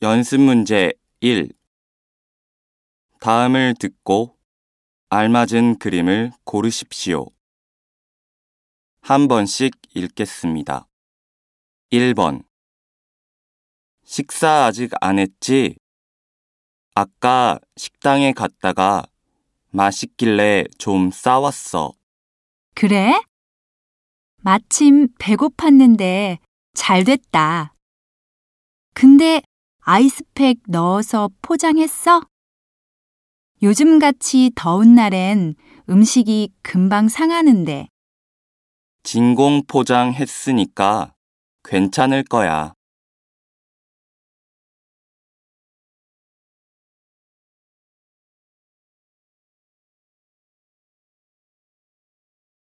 연습 문제 1. 다음을 듣고 알맞은 그림을 고르십시오. 한 번씩 읽겠습니다. 1번. 식사 아직 안 했지? 아까 식당에 갔다가 맛있길래 좀 싸왔어. 그래? 마침 배고팠는데 잘 됐다. 근데 아이스팩 넣어서 포장했어? 요즘같이 더운 날엔 음식이 금방 상하는데 진공 포장했으니까 괜찮을 거야.